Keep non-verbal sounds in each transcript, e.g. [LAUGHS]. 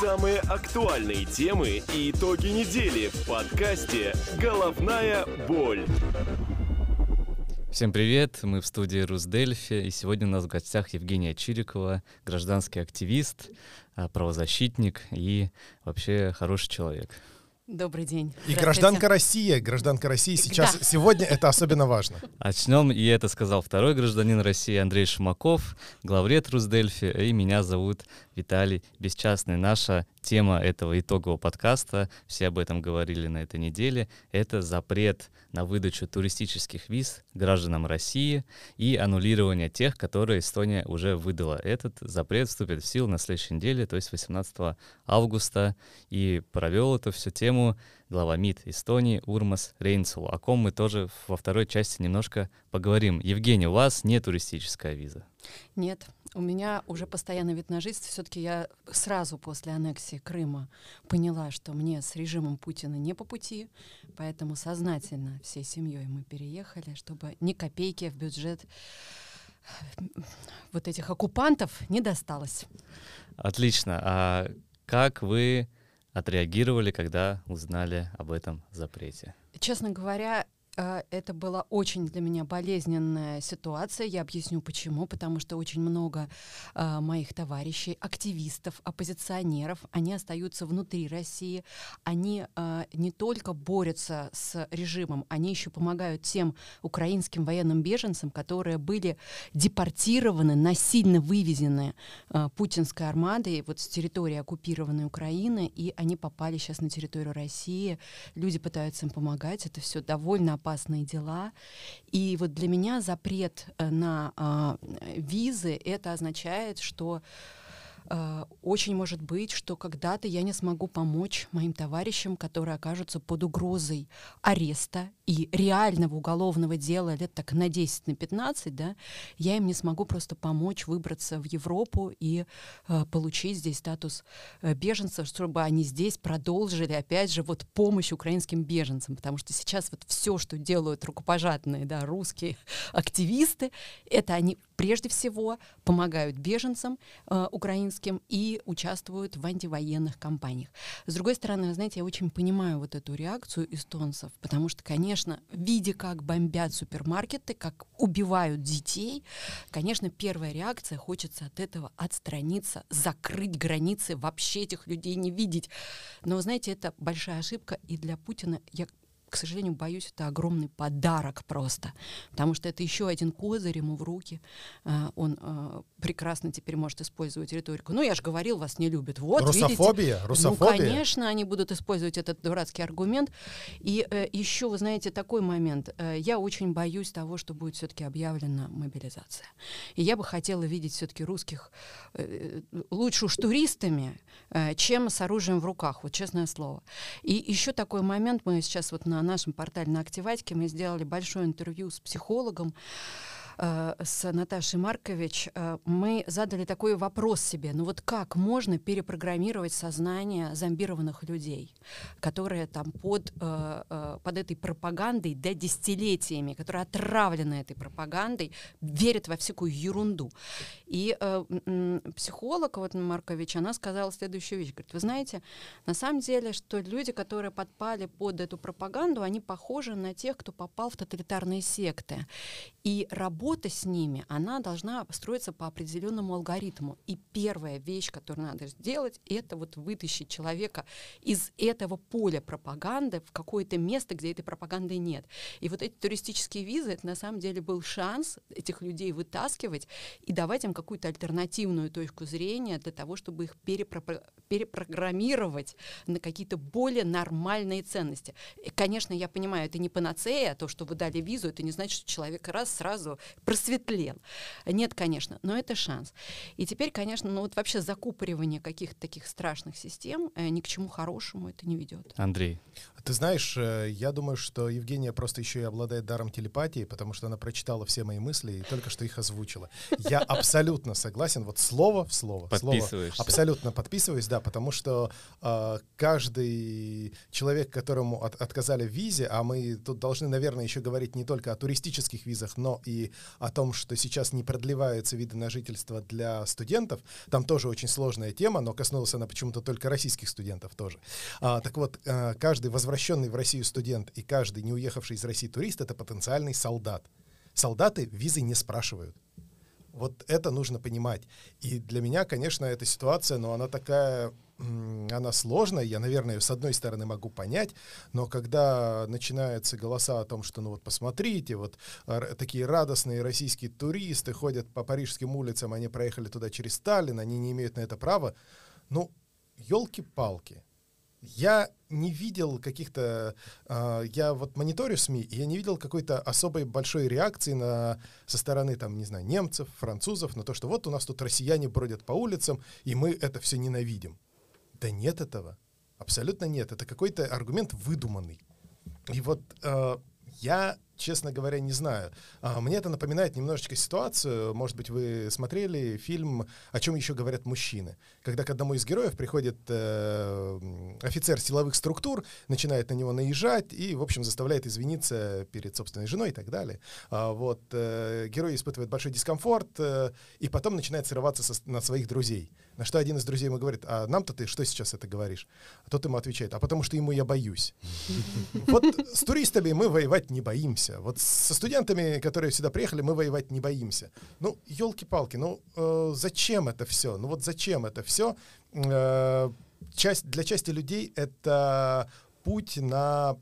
Самые актуальные темы и итоги недели в подкасте «Головная боль». Всем привет, мы в студии Русдельфи, и сегодня у нас в гостях Евгения Чирикова, гражданский активист, а, правозащитник и вообще хороший человек. Добрый день. И гражданка России, гражданка России сейчас, да. сегодня это особенно важно. Начнем, и это сказал второй гражданин России Андрей Шумаков, главред Русдельфи, и меня зовут Виталий Бесчастный. Наша тема этого итогового подкаста, все об этом говорили на этой неделе, это запрет на выдачу туристических виз гражданам России и аннулирование тех, которые Эстония уже выдала. Этот запрет вступит в силу на следующей неделе, то есть 18 августа, и провел эту всю тему глава МИД Эстонии Урмас Рейнцул, о ком мы тоже во второй части немножко поговорим. Евгений, у вас не туристическая виза? Нет, у меня уже постоянный вид на жительство. Все-таки я сразу после аннексии Крыма поняла, что мне с режимом Путина не по пути, поэтому сознательно всей семьей мы переехали, чтобы ни копейки в бюджет вот этих оккупантов не досталось. Отлично. А как вы отреагировали, когда узнали об этом запрете? Честно говоря, это была очень для меня болезненная ситуация. Я объясню почему. Потому что очень много э, моих товарищей, активистов, оппозиционеров, они остаются внутри России. Они э, не только борются с режимом, они еще помогают тем украинским военным беженцам, которые были депортированы, насильно вывезены путинской армадой вот с территории оккупированной Украины, и они попали сейчас на территорию России. Люди пытаются им помогать. Это все довольно опасно опасные дела. И вот для меня запрет э, на э, визы это означает, что Э, очень может быть, что когда-то я не смогу помочь моим товарищам, которые окажутся под угрозой ареста и реального уголовного дела лет так на 10, на 15, да, я им не смогу просто помочь выбраться в Европу и э, получить здесь статус э, беженцев, чтобы они здесь продолжили, опять же, вот помощь украинским беженцам, потому что сейчас вот все, что делают рукопожатные, да, русские [LAUGHS] активисты, это они прежде всего помогают беженцам э, украинским и участвуют в антивоенных кампаниях. С другой стороны, знаете, я очень понимаю вот эту реакцию эстонцев, потому что, конечно, видя, как бомбят супермаркеты, как убивают детей, конечно, первая реакция, хочется от этого отстраниться, закрыть границы, вообще этих людей не видеть. Но, знаете, это большая ошибка, и для Путина, я к сожалению, боюсь, это огромный подарок просто, потому что это еще один козырь ему в руки. А, он а, прекрасно теперь может использовать риторику. Ну, я же говорил, вас не любят. Вот, Русофобия? Видите? Русофобия? Ну, конечно, они будут использовать этот дурацкий аргумент. И э, еще, вы знаете, такой момент. Э, я очень боюсь того, что будет все-таки объявлена мобилизация. И я бы хотела видеть все-таки русских э, лучше уж туристами, чем с оружием в руках, вот честное слово. И еще такой момент, мы сейчас вот на на нашем портале на Активатике мы сделали большое интервью с психологом, с Наташей Маркович э, мы задали такой вопрос себе. Ну вот как можно перепрограммировать сознание зомбированных людей, которые там под, э, под этой пропагандой да, десятилетиями, которые отравлены этой пропагандой, верят во всякую ерунду. И психолог вот Маркович, она сказала следующую вещь. Говорит, вы знаете, на самом деле, что люди, которые подпали под эту пропаганду, они похожи на тех, кто попал в тоталитарные секты. И работа работа с ними, она должна строиться по определенному алгоритму. И первая вещь, которую надо сделать, это вот вытащить человека из этого поля пропаганды в какое-то место, где этой пропаганды нет. И вот эти туристические визы, это на самом деле был шанс этих людей вытаскивать и давать им какую-то альтернативную точку зрения для того, чтобы их перепро перепрограммировать на какие-то более нормальные ценности. И, конечно, я понимаю, это не панацея, то, что вы дали визу, это не значит, что человек раз сразу просветлел. Нет, конечно, но это шанс. И теперь, конечно, ну вот вообще закупоривание каких-то таких страшных систем э, ни к чему хорошему это не ведет. Андрей. Ты знаешь, э, я думаю, что Евгения просто еще и обладает даром телепатии, потому что она прочитала все мои мысли и только что их озвучила. Я [LAUGHS] абсолютно согласен, вот слово в слово. Подписываешься. Слово, абсолютно подписываюсь, да, потому что э, каждый человек, которому от, отказали в визе, а мы тут должны, наверное, еще говорить не только о туристических визах, но и о том, что сейчас не продлеваются виды на жительство для студентов. Там тоже очень сложная тема, но коснулась она почему-то только российских студентов тоже. А, так вот, а, каждый возвращенный в Россию студент и каждый не уехавший из России турист — это потенциальный солдат. Солдаты визы не спрашивают. Вот это нужно понимать. И для меня, конечно, эта ситуация, но она такая она сложная, я, наверное, с одной стороны могу понять, но когда начинаются голоса о том, что, ну вот посмотрите, вот такие радостные российские туристы ходят по парижским улицам, они проехали туда через Сталин, они не имеют на это права, ну, елки-палки, я не видел каких-то, э, я вот мониторю СМИ, и я не видел какой-то особой большой реакции на, со стороны, там, не знаю, немцев, французов, на то, что вот у нас тут россияне бродят по улицам, и мы это все ненавидим. Да нет этого. Абсолютно нет. Это какой-то аргумент выдуманный. И вот э, я честно говоря, не знаю. А, мне это напоминает немножечко ситуацию. Может быть, вы смотрели фильм «О чем еще говорят мужчины», когда к одному из героев приходит э, офицер силовых структур, начинает на него наезжать и, в общем, заставляет извиниться перед собственной женой и так далее. А, вот э, герой испытывает большой дискомфорт э, и потом начинает срываться со, на своих друзей. На что один из друзей ему говорит, а нам-то ты что сейчас это говоришь? А тот ему отвечает, а потому что ему я боюсь. [LAUGHS] Вот с туристами мы воевать не боимся боимся. Вот со студентами, которые сюда приехали, мы воевать не боимся. Ну, елки-палки, ну э, зачем это все? Ну вот зачем это все? Э, часть, для части людей это путь на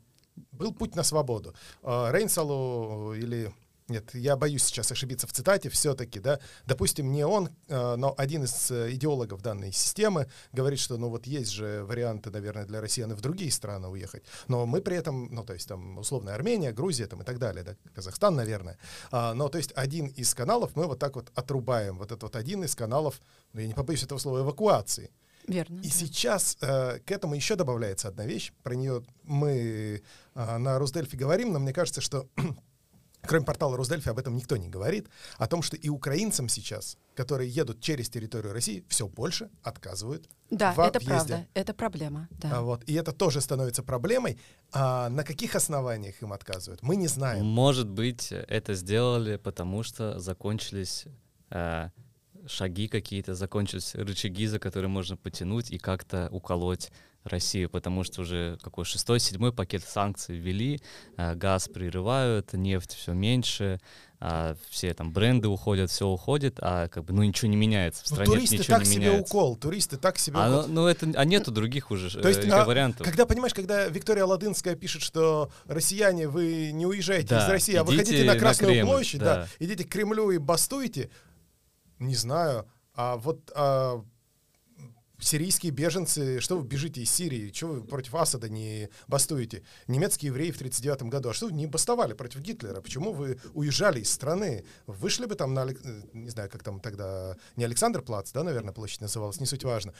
был путь на свободу. Э, Рейнсалу или нет, я боюсь сейчас ошибиться в цитате все-таки, да, допустим, не он, э, но один из э, идеологов данной системы говорит, что, ну, вот есть же варианты, наверное, для россиян и в другие страны уехать, но мы при этом, ну, то есть там, условно, Армения, Грузия там и так далее, да, Казахстан, наверное, а, но, то есть один из каналов мы вот так вот отрубаем, вот этот вот один из каналов, ну, я не побоюсь этого слова, эвакуации, Верно. И да. сейчас э, к этому еще добавляется одна вещь. Про нее мы э, на Русдельфе говорим, но мне кажется, что Кроме портала Росдельфи об этом никто не говорит, о том, что и украинцам сейчас, которые едут через территорию России, все больше отказывают. Да, в это въезде. правда, это проблема. Да. А вот, и это тоже становится проблемой. А на каких основаниях им отказывают, мы не знаем. Может быть, это сделали, потому что закончились э, шаги какие-то, закончились рычаги, за которые можно потянуть и как-то уколоть Россию, потому что уже какой шестой, седьмой пакет санкций ввели, а, газ прерывают, нефть все меньше, а все там бренды уходят, все уходит, а как бы ну ничего не меняется в ну, стране, ну, туристы ничего так не себе меняется. укол, туристы так себе а, укол. Ну, ну это, а нету других уже То есть, э, а, вариантов. Когда понимаешь, когда Виктория Ладынская пишет, что россияне, вы не уезжаете да, из России, а вы хотите на Красную на площадь, да. да, идите к Кремлю и бастуйте, не знаю, а вот а, сирийские беженцы, что вы бежите из Сирии, что вы против Асада не бастуете? Немецкие евреи в 1939 году, а что вы не бастовали против Гитлера? Почему вы уезжали из страны? Вышли бы там на, э, не знаю, как там тогда, не Александр Плац, да, наверное, площадь называлась, не суть важно.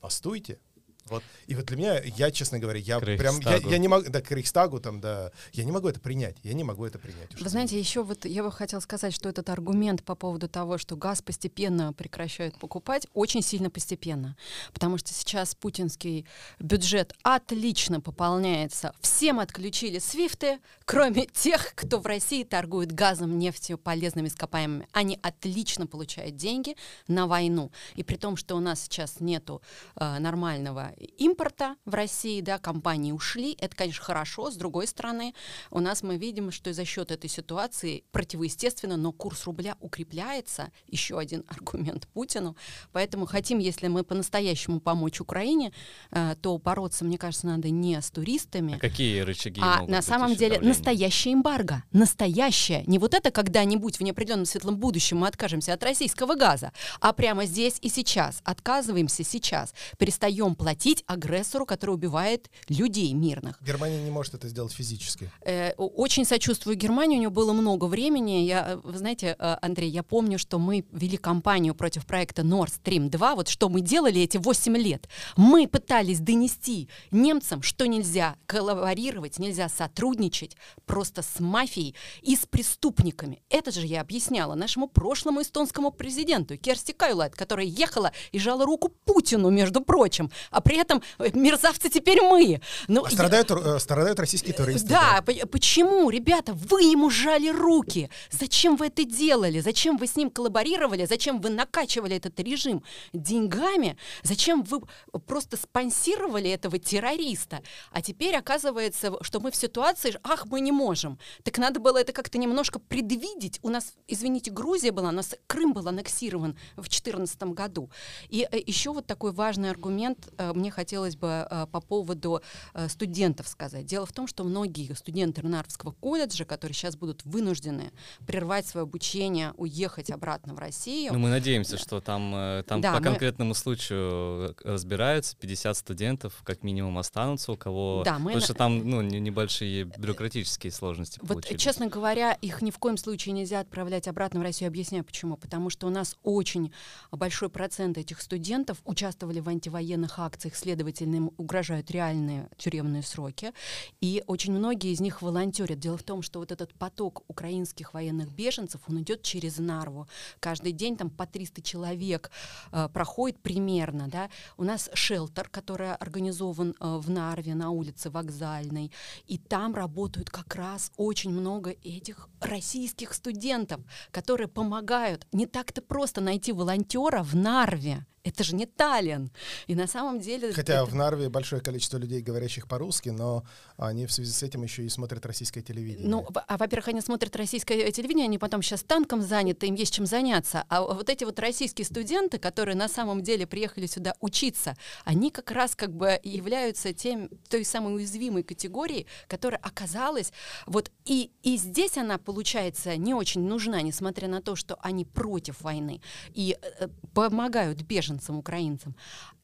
Бастуйте, вот. И вот для меня, я, честно говоря, я прям, я, я не могу, да, к Рейхстагу там, да, я не могу это принять, я не могу это принять. Вы знаете, еще вот я бы хотела сказать, что этот аргумент по поводу того, что газ постепенно прекращают покупать, очень сильно постепенно, потому что сейчас путинский бюджет отлично пополняется. Всем отключили свифты, кроме тех, кто в России торгует газом, нефтью, полезными ископаемыми. Они отлично получают деньги на войну. И при том, что у нас сейчас нету э, нормального импорта в России, да, компании ушли, это, конечно, хорошо. С другой стороны, у нас мы видим, что за счет этой ситуации противоестественно, но курс рубля укрепляется, еще один [LAUGHS] аргумент Путину. Поэтому хотим, если мы по-настоящему помочь Украине, э, то бороться, мне кажется, надо не с туристами. А какие рычаги А на самом деле давление? настоящая эмбарго. Настоящая. Не вот это когда-нибудь в неопределенном светлом будущем мы откажемся от российского газа, а прямо здесь и сейчас. Отказываемся сейчас. Перестаем платить платить агрессору, который убивает людей мирных. Германия не может это сделать физически. Э, очень сочувствую Германии, у нее было много времени. Я, э, вы знаете, э, Андрей, я помню, что мы вели кампанию против проекта Nord Stream 2. Вот что мы делали эти 8 лет. Мы пытались донести немцам, что нельзя коллаборировать, нельзя сотрудничать просто с мафией и с преступниками. Это же я объясняла нашему прошлому эстонскому президенту Керсти Кайлайт, которая ехала и жала руку Путину, между прочим, а при этом э, мерзавцы теперь мы. Ну, а страдают, я... страдают российские туристы. Да, да, почему, ребята, вы ему жали руки? Зачем вы это делали? Зачем вы с ним коллаборировали? Зачем вы накачивали этот режим деньгами? Зачем вы просто спонсировали этого террориста? А теперь оказывается, что мы в ситуации, ах, мы не можем. Так надо было это как-то немножко предвидеть. У нас, извините, Грузия была, у нас Крым был аннексирован в 2014 году. И э, еще вот такой важный аргумент э, мне хотелось бы э, по поводу студентов сказать. Дело в том, что многие студенты Ренарвского колледжа, которые сейчас будут вынуждены прервать свое обучение, уехать обратно в Россию. Ну, мы надеемся, да. что там, там да, по мы... конкретному случаю разбираются, 50 студентов как минимум останутся, у кого... Да, мы... Потому что там ну, небольшие бюрократические сложности Вот, получились. честно говоря, их ни в коем случае нельзя отправлять обратно в Россию. Объясняю, почему. Потому что у нас очень большой процент этих студентов участвовали в антивоенных акциях, следовательно, им угрожают реальные тюремные сроки. И очень многие из них волонтерят. Дело в том, что вот этот поток украинских военных беженцев, он идет через Нарву. Каждый день там по 300 человек э, проходит примерно. Да? У нас шелтер, который организован э, в Нарве на улице Вокзальной. И там работают как раз очень много этих российских студентов, которые помогают. Не так-то просто найти волонтера в Нарве это же не Таллин. И на самом деле... Хотя это... в Нарве большое количество людей, говорящих по-русски, но они в связи с этим еще и смотрят российское телевидение. Ну, а во-первых, они смотрят российское телевидение, они потом сейчас танком заняты, им есть чем заняться. А вот эти вот российские студенты, которые на самом деле приехали сюда учиться, они как раз как бы являются тем, той самой уязвимой категорией, которая оказалась вот и, и здесь она, получается, не очень нужна, несмотря на то, что они против войны и э, помогают беженцам беженцам, украинцам.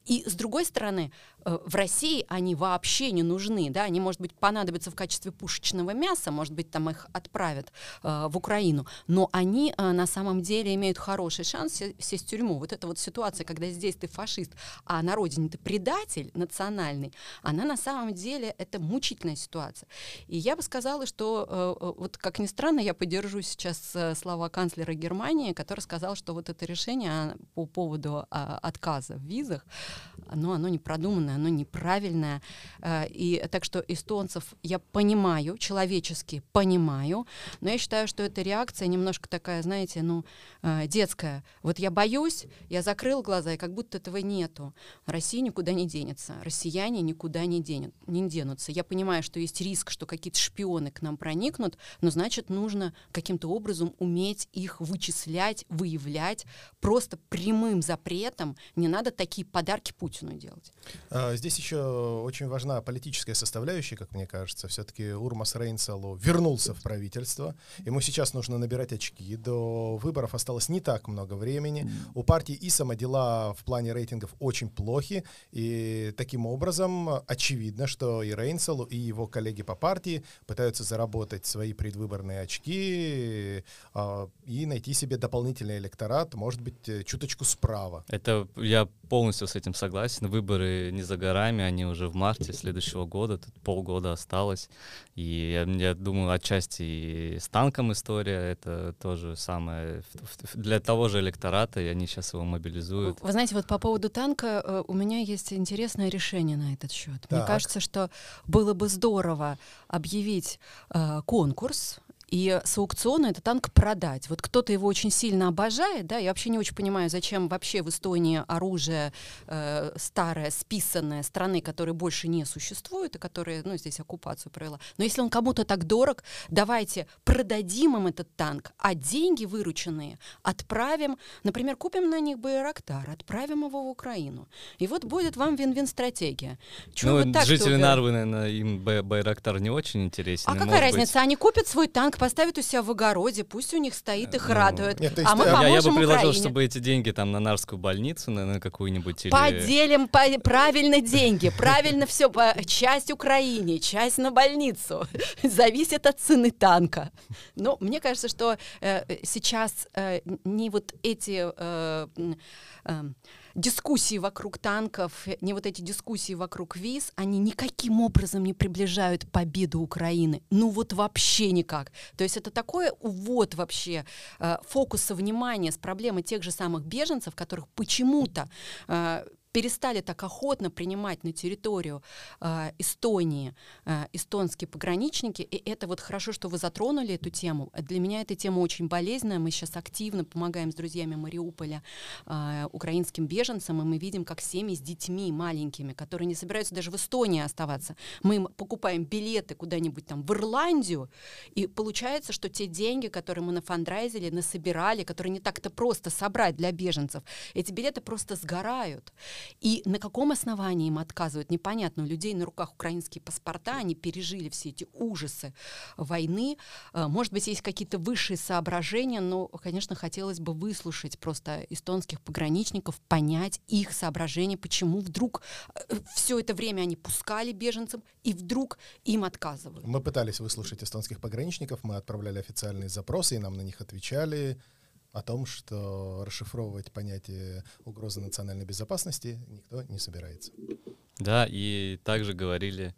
И с другой стороны, э, в России они вообще не нужны, да, они, может быть, понадобятся в качестве пушечного мяса, может быть, там их отправят э, в Украину, но они э, на самом деле имеют хороший шанс сесть в тюрьму. Вот эта вот ситуация, когда здесь ты фашист, а на родине ты предатель национальный, она на самом деле это мучительная ситуация. И я бы сказала, что э, э вот как ни странно, я поддержу сейчас э, слова канцлера Германии, который сказал, что вот это решение а, по поводу э, отказа в визах, но оно не продуманное, оно неправильное. Э, и так что эстонцев я понимаю, человечески понимаю, но я считаю, что эта реакция немножко такая, знаете, ну, э, детская. Вот я боюсь, я закрыл глаза, и как будто этого нету. Россия никуда не денется, россияне никуда не, денут, не денутся. Я понимаю, что есть риск, что какие-то шпионы к нам проникнут, но значит, нужно каким-то образом уметь их вычислять, выявлять, просто прямым запретом. Не надо такие подарки Путину делать. А, здесь еще очень важна политическая составляющая, как мне кажется. Все-таки Урмас Рейнсалу вернулся в правительство. Ему сейчас нужно набирать очки. До выборов осталось не так много времени. У партии Исама дела в плане рейтингов очень плохи. И таким образом очевидно, что и Рейнсалу, и его коллеги по партии пытаются заработать свои предвыборные очки а, и найти себе дополнительный электорат, может быть, э, чуточку справа. Это я полностью с этим согласен. Выборы не за горами, они уже в марте следующего года, тут полгода осталось. И я, я думаю, отчасти и с танком история, это тоже самое для того же электората, и они сейчас его мобилизуют. Вы знаете, вот по поводу танка э, у меня есть интересное решение на этот счет. Так. Мне кажется, что было бы здорово объявить э, конкурс и с аукциона этот танк продать. Вот кто-то его очень сильно обожает, да, я вообще не очень понимаю, зачем вообще в Эстонии оружие э, старое, списанное страны, которые больше не существуют и которые, ну, здесь оккупацию провела. Но если он кому-то так дорог, давайте продадим им этот танк, а деньги вырученные отправим, например, купим на них Байрактар, отправим его в Украину. И вот будет вам вин-вин стратегия. Чего ну, жители Нарвы, наверное, им Байрактар не очень интересен. А какая разница? Быть... Они купят свой танк, банк поставит у себя в огороде, пусть у них стоит, их ну, радует. Нет, а мы я, я бы предложил, Украине. чтобы эти деньги там на Нарскую больницу, на, на какую-нибудь или... Поделим по правильно деньги, правильно все, часть Украине, часть на больницу. [LAUGHS] Зависит от цены танка. Но мне кажется, что э, сейчас э, не вот эти... Э, э, дискуссии вокруг танков, не вот эти дискуссии вокруг виз, они никаким образом не приближают победу Украины. Ну вот вообще никак. То есть это такой увод вообще э, фокуса внимания с проблемой тех же самых беженцев, которых почему-то э, перестали так охотно принимать на территорию э, Эстонии э, эстонские пограничники, и это вот хорошо, что вы затронули эту тему. Для меня эта тема очень болезненная, мы сейчас активно помогаем с друзьями Мариуполя э, украинским беженцам, и мы видим, как семьи с детьми маленькими, которые не собираются даже в Эстонии оставаться, мы им покупаем билеты куда-нибудь там в Ирландию, и получается, что те деньги, которые мы нафандрайзили, насобирали, которые не так-то просто собрать для беженцев, эти билеты просто сгорают. И на каком основании им отказывают, непонятно. У людей на руках украинские паспорта, они пережили все эти ужасы войны. Э, может быть, есть какие-то высшие соображения, но, конечно, хотелось бы выслушать просто эстонских пограничников, понять их соображения, почему вдруг э, все это время они пускали беженцам, и вдруг им отказывают. Мы пытались выслушать эстонских пограничников, мы отправляли официальные запросы, и нам на них отвечали о том, что расшифровывать понятие угрозы национальной безопасности никто не собирается. Да, и также говорили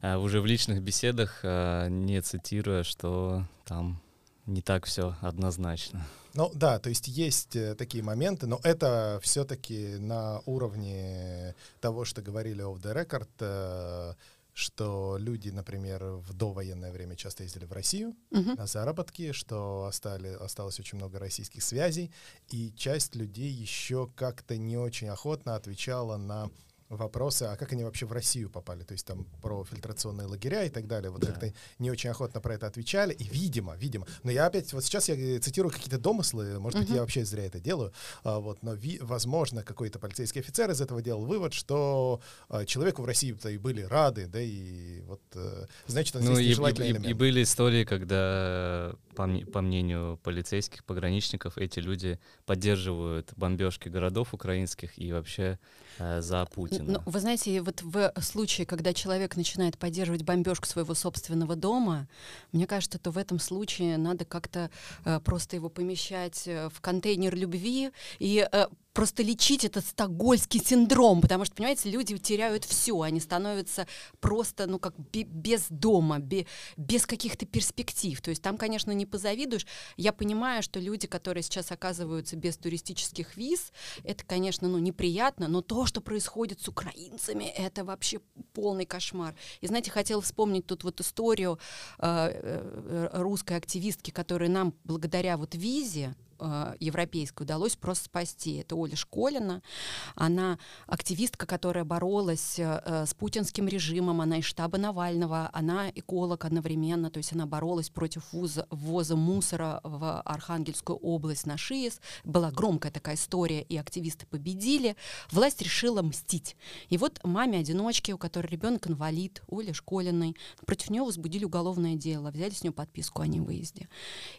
а, уже в личных беседах, а, не цитируя, что там не так все однозначно. Ну да, то есть есть э, такие моменты, но это все-таки на уровне того, что говорили off the record, э, что люди, например, в довоенное время часто ездили в Россию uh-huh. на заработки, что остали, осталось очень много российских связей, и часть людей еще как-то не очень охотно отвечала на вопросы, а как они вообще в Россию попали, то есть там про фильтрационные лагеря и так далее, вот да. как-то не очень охотно про это отвечали, и видимо, видимо, но я опять, вот сейчас я цитирую какие-то домыслы, может быть, uh-huh. я вообще зря это делаю, а, вот, но, ви, возможно, какой-то полицейский офицер из этого делал вывод, что а, человеку в России-то и были рады, да, и вот, а, значит, он ну, здесь и, и, элемент. И были истории, когда, по, по мнению полицейских, пограничников, эти люди поддерживают бомбежки городов украинских и вообще Э, за Путина. Ну, вы знаете, вот в случае, когда человек начинает поддерживать бомбежку своего собственного дома, мне кажется, то в этом случае надо как-то э, просто его помещать э, в контейнер любви и э, просто лечить этот стокгольский синдром, потому что, понимаете, люди теряют все, они становятся просто, ну, как без дома, без каких-то перспектив. То есть там, конечно, не позавидуешь. Я понимаю, что люди, которые сейчас оказываются без туристических виз, это, конечно, ну, неприятно, но то, что происходит с украинцами, это вообще полный кошмар. И, знаете, хотела вспомнить тут вот историю э, э, русской активистки, которая нам благодаря вот визе э, европейской удалось просто спасти. Это Оля Школина. Она активистка, которая боролась э, с путинским режимом. Она из штаба Навального. Она эколог одновременно. То есть она боролась против ввоза, ввоза мусора в Архангельскую область на ШИЭС. Была громкая такая история, и активисты победили. Власть решила мстить. И вот маме-одиночке, у которой ребенок инвалид, Оле Школиной, против нее возбудили уголовное дело, взяли с нее подписку о невыезде.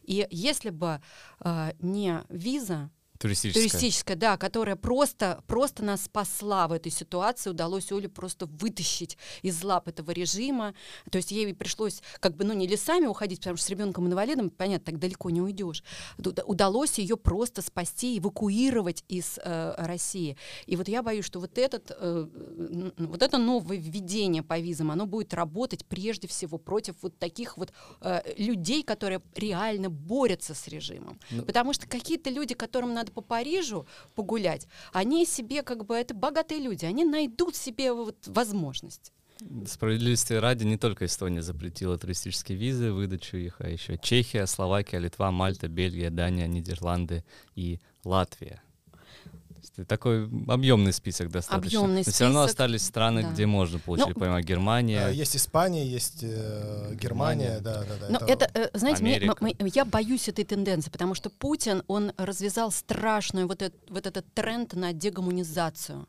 И если бы э, не виза, Туристическая. Туристическая, да, которая просто, просто нас спасла в этой ситуации. Удалось Оле просто вытащить из лап этого режима. То есть ей пришлось как бы, ну, не лесами уходить, потому что с ребенком-инвалидом, понятно, так далеко не уйдешь. Удалось ее просто спасти, эвакуировать из э, России. И вот я боюсь, что вот, этот, э, вот это новое введение по визам, оно будет работать прежде всего против вот таких вот э, людей, которые реально борются с режимом. Ну, Потому что какие-то люди, которым надо по Парижу погулять, они себе как бы, это богатые люди, они найдут себе вот возможность. Справедливости ради, не только Эстония запретила туристические визы, выдачу их, а еще Чехия, Словакия, Литва, Мальта, Бельгия, Дания, Нидерланды и Латвия. Такой объемный список достаточно. Объемный Но список. все равно остались страны, да. где можно получить, ну, понимаю, Германия. Есть Испания, есть э, Германия, да, да, да. Но это, это э, знаете, мне, мы, я боюсь этой тенденции, потому что Путин, он развязал страшную вот, этот, вот этот тренд на дегуманизацию.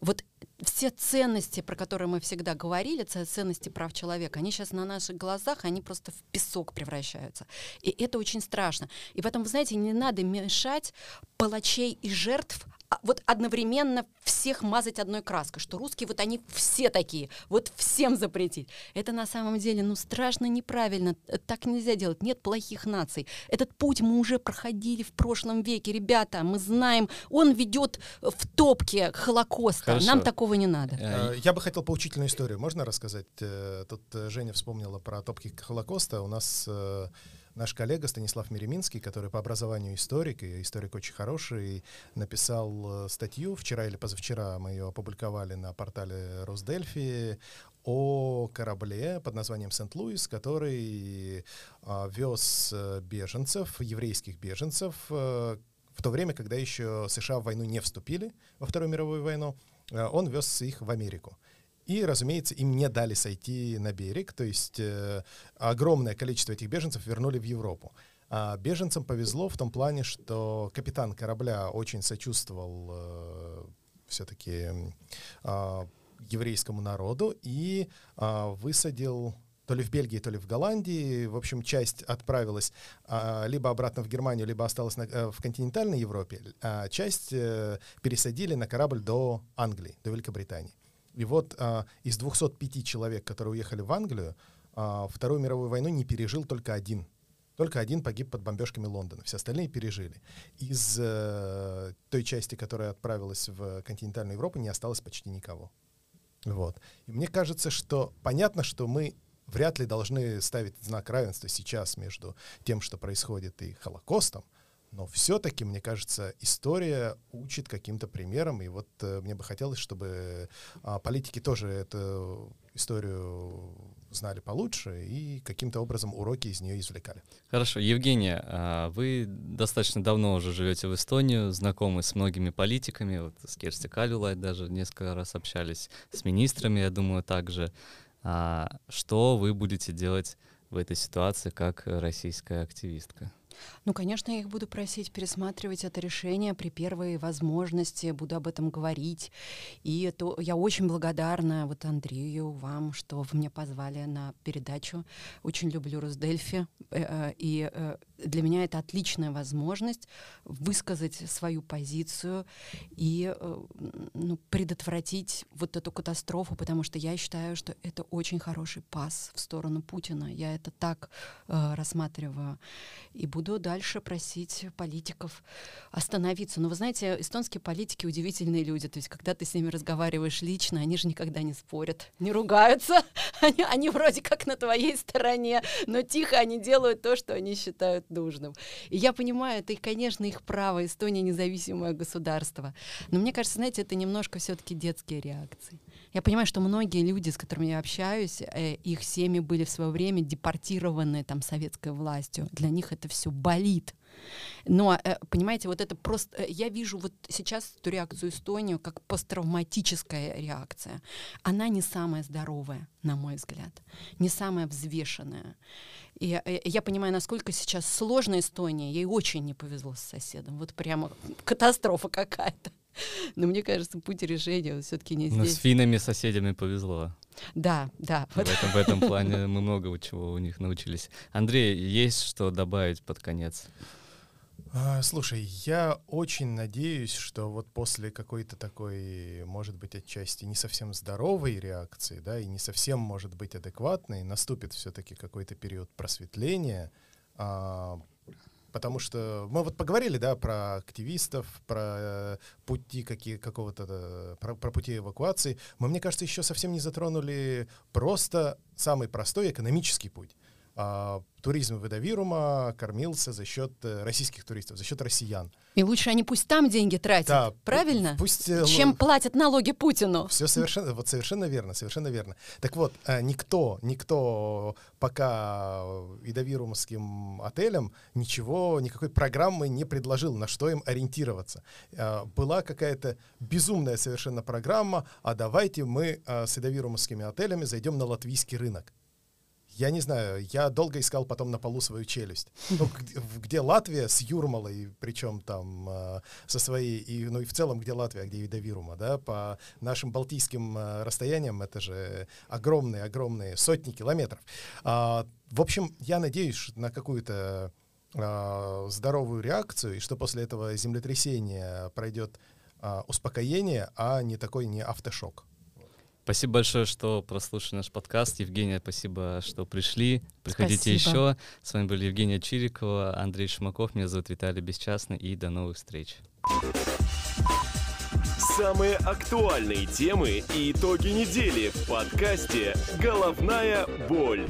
Вот все ценности, про которые мы всегда говорили, ценности прав человека, они сейчас на наших глазах, они просто в песок превращаются. И это очень страшно. И в этом, вы знаете, не надо мешать палачей и жертв вот одновременно всех мазать одной краской, что русские вот они все такие, вот всем запретить. Это на самом деле, ну, страшно неправильно, э, так нельзя делать, нет плохих наций. Этот путь мы уже проходили в прошлом веке, ребята, мы знаем, он ведет в топке Холокоста, Хорошо. нам такого не надо. Э, я бы хотел поучительную историю, можно рассказать? Э, тут Женя вспомнила про топки Холокоста, у нас наш коллега Станислав Мереминский, который по образованию историк, и историк очень хороший, написал э, статью, вчера или позавчера мы ее опубликовали на портале Росдельфи, о корабле под названием Сент-Луис, который а, вез э, беженцев, еврейских беженцев, а, в то время, когда еще США в войну не вступили, во Вторую мировую войну, а, он вез их в Америку. И, разумеется, им не дали сойти на берег, то есть э, огромное количество этих беженцев вернули в Европу. А беженцам повезло в том плане, что капитан корабля очень сочувствовал э, все-таки э, еврейскому народу и э, высадил то ли в Бельгии, то ли в Голландии. В общем, часть отправилась а, либо обратно в Германию, либо осталась на, а, в континентальной Европе, а часть а, пересадили на корабль до Англии, до Великобритании. И вот а, из 205 человек, которые уехали в Англию, а, Вторую мировую войну не пережил только один. Только один погиб под бомбежками Лондона, все остальные пережили. Из э, той части, которая отправилась в континентальную Европу, не осталось почти никого. Вот. И мне кажется, что понятно, что мы вряд ли должны ставить знак равенства сейчас между тем, что происходит, и Холокостом, но все-таки, мне кажется, история учит каким-то примером, и вот э, мне бы хотелось, чтобы э, политики тоже эту историю знали получше и каким-то образом уроки из нее извлекали. Хорошо, Евгения, а вы достаточно давно уже живете в Эстонию, знакомы с многими политиками, вот с Керсти Калюлай даже несколько раз общались, с министрами, я думаю, также. А что вы будете делать в этой ситуации как российская активистка? Ну, конечно, я их буду просить пересматривать это решение при первой возможности, буду об этом говорить. И это, я очень благодарна вот Андрею, вам, что вы меня позвали на передачу. Очень люблю Росдельфи. Э, э, и э, для меня это отличная возможность высказать свою позицию и ну, предотвратить вот эту катастрофу, потому что я считаю, что это очень хороший пас в сторону Путина. Я это так рассматриваю. И буду буду дальше просить политиков остановиться. Но вы знаете, эстонские политики удивительные люди. То есть, когда ты с ними разговариваешь лично, они же никогда не спорят, не ругаются. [LAUGHS] Они, они вроде как на твоей стороне, но тихо они делают то, что они считают нужным. И я понимаю, это, конечно, их право. Эстония независимое государство. Но мне кажется, знаете, это немножко все-таки детские реакции. Я понимаю, что многие люди, с которыми я общаюсь, э, их семьи были в свое время депортированы там советской властью. Для них это все болит. Но, э, понимаете, вот это просто... Э, я вижу вот сейчас эту реакцию Эстонию как посттравматическая реакция. Она не самая здоровая, на мой взгляд, не самая взвешенная. И э, я понимаю, насколько сейчас сложно Эстония. Ей очень не повезло с соседом. Вот прямо катастрофа какая-то. [LAUGHS] Но мне кажется, путь решения все-таки не здесь. Но с финами соседями повезло. Да, да. В этом, в этом плане мы много чего у них научились. Андрей, есть что добавить под конец? А, слушай, я очень надеюсь, что вот после какой-то такой, может быть, отчасти не совсем здоровой реакции, да, и не совсем, может быть, адекватной, наступит все-таки какой-то период просветления, а, Потому что мы вот поговорили, да, про активистов, про э, пути какие, какого-то, э, про, про пути эвакуации. Мы, мне кажется, еще совсем не затронули просто самый простой экономический путь. А, туризм Ведовирума кормился за счет э, российских туристов, за счет россиян. И лучше они пусть там деньги тратят, да, правильно? Пусть, э, Чем платят налоги Путину. Все совершенно, вот совершенно верно, совершенно верно. Так вот, э, никто, никто пока идовирумским отелям ничего, никакой программы не предложил, на что им ориентироваться. Была какая-то безумная совершенно программа, а давайте мы с идовирумскими отелями зайдем на латвийский рынок. Я не знаю, я долго искал потом на полу свою челюсть. Ну, где, Латвия с Юрмалой, причем там э, со своей, и, ну и в целом где Латвия, где Видовирума, да, по нашим балтийским э, расстояниям это же огромные-огромные сотни километров. А, в общем, я надеюсь на какую-то а, здоровую реакцию, и что после этого землетрясения пройдет а, успокоение, а не такой не автошок. Спасибо большое, что прослушали наш подкаст. Евгения, спасибо, что пришли. Приходите спасибо. еще. С вами были Евгения Чирикова, Андрей Шимаков, меня зовут Виталий Бесчастный, и до новых встреч. Самые актуальные темы и итоги недели в подкасте «Головная боль».